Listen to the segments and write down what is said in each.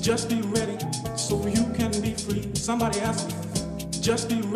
Just be ready so you can be free. Somebody asked me, just be ready.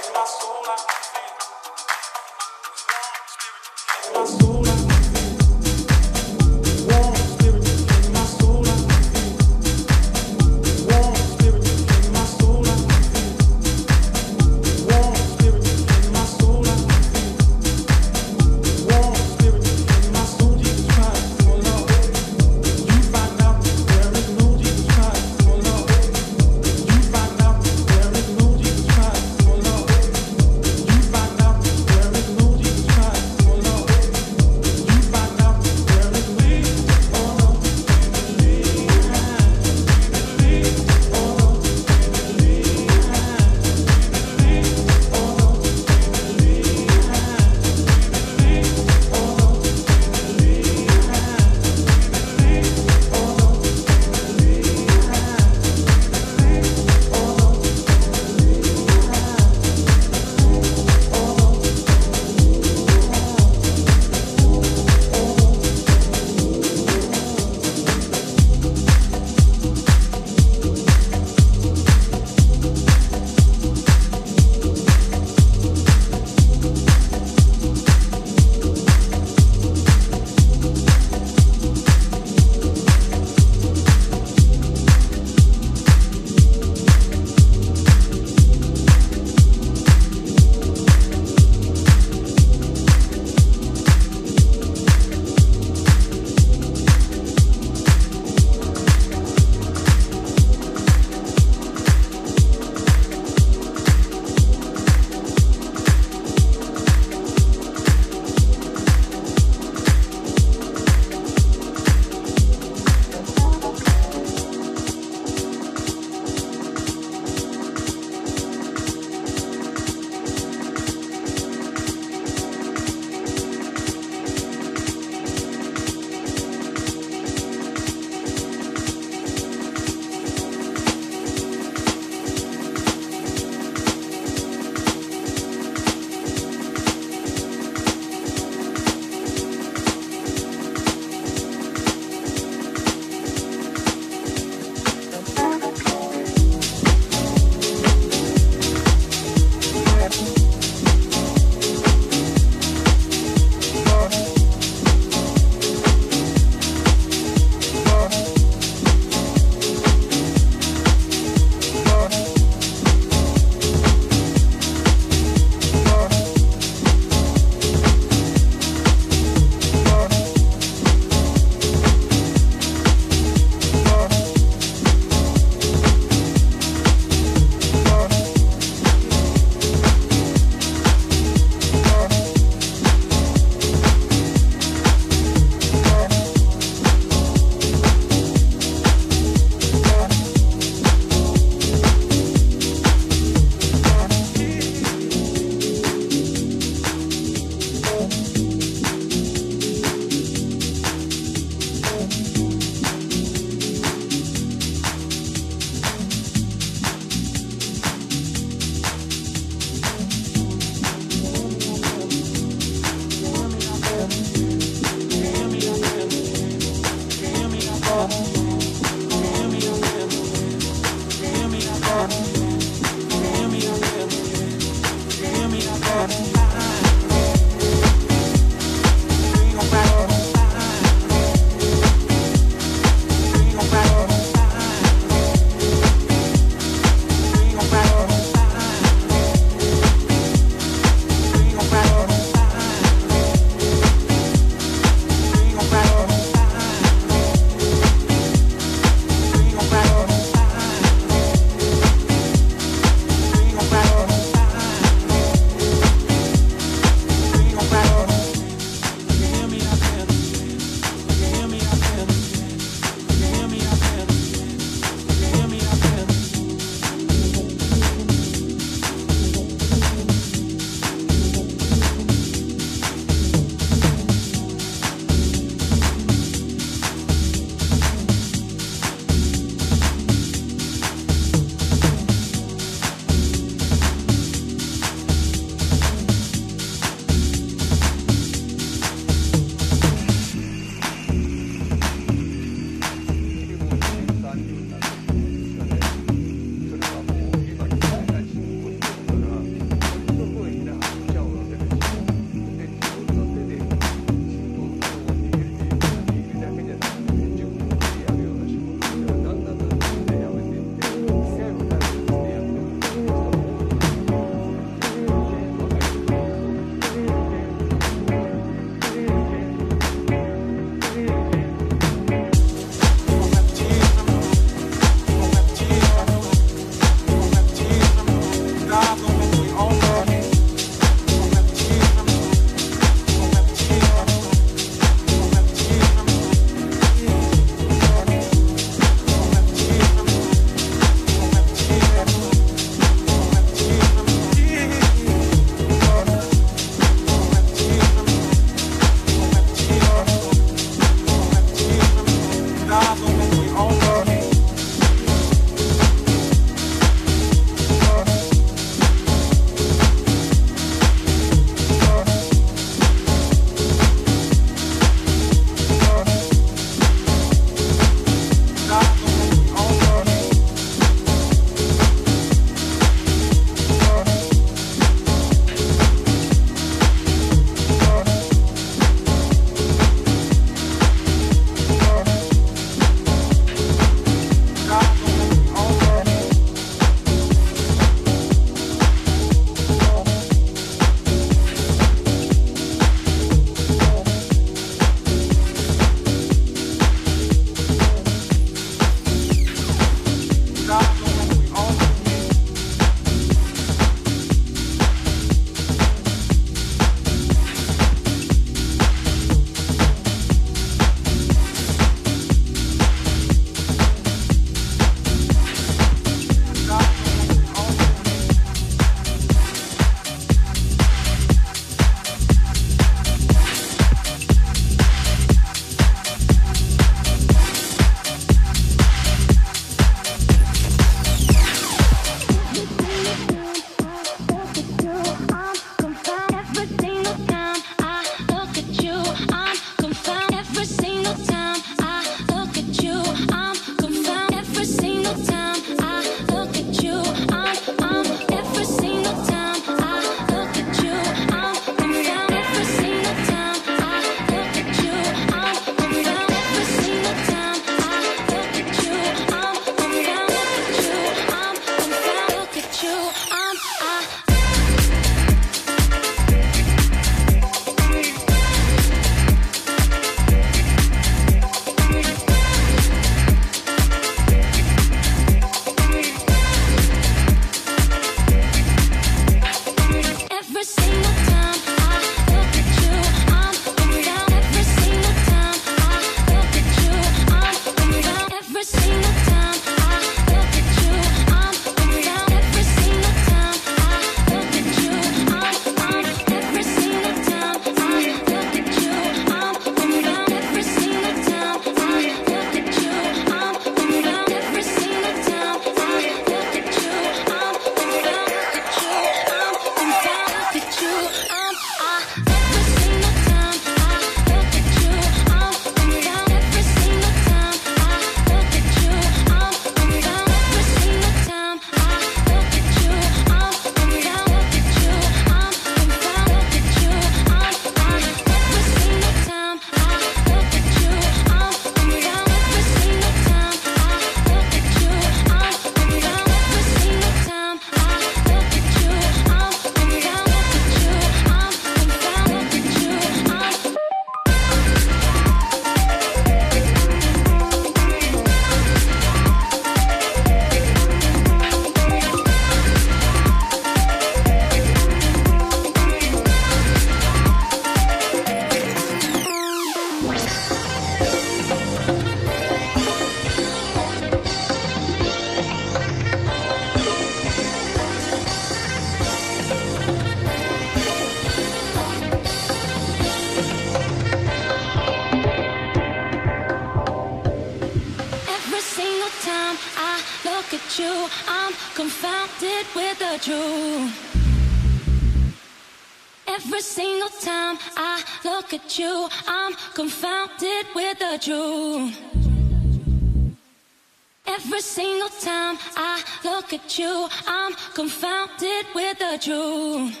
time I look at you, I'm confounded with the truth.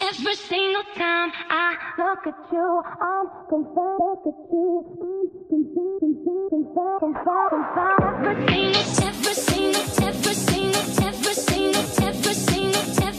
Every single time I look at you, I'm confounded. Look at you, Every single, every single, every single, every single, every single.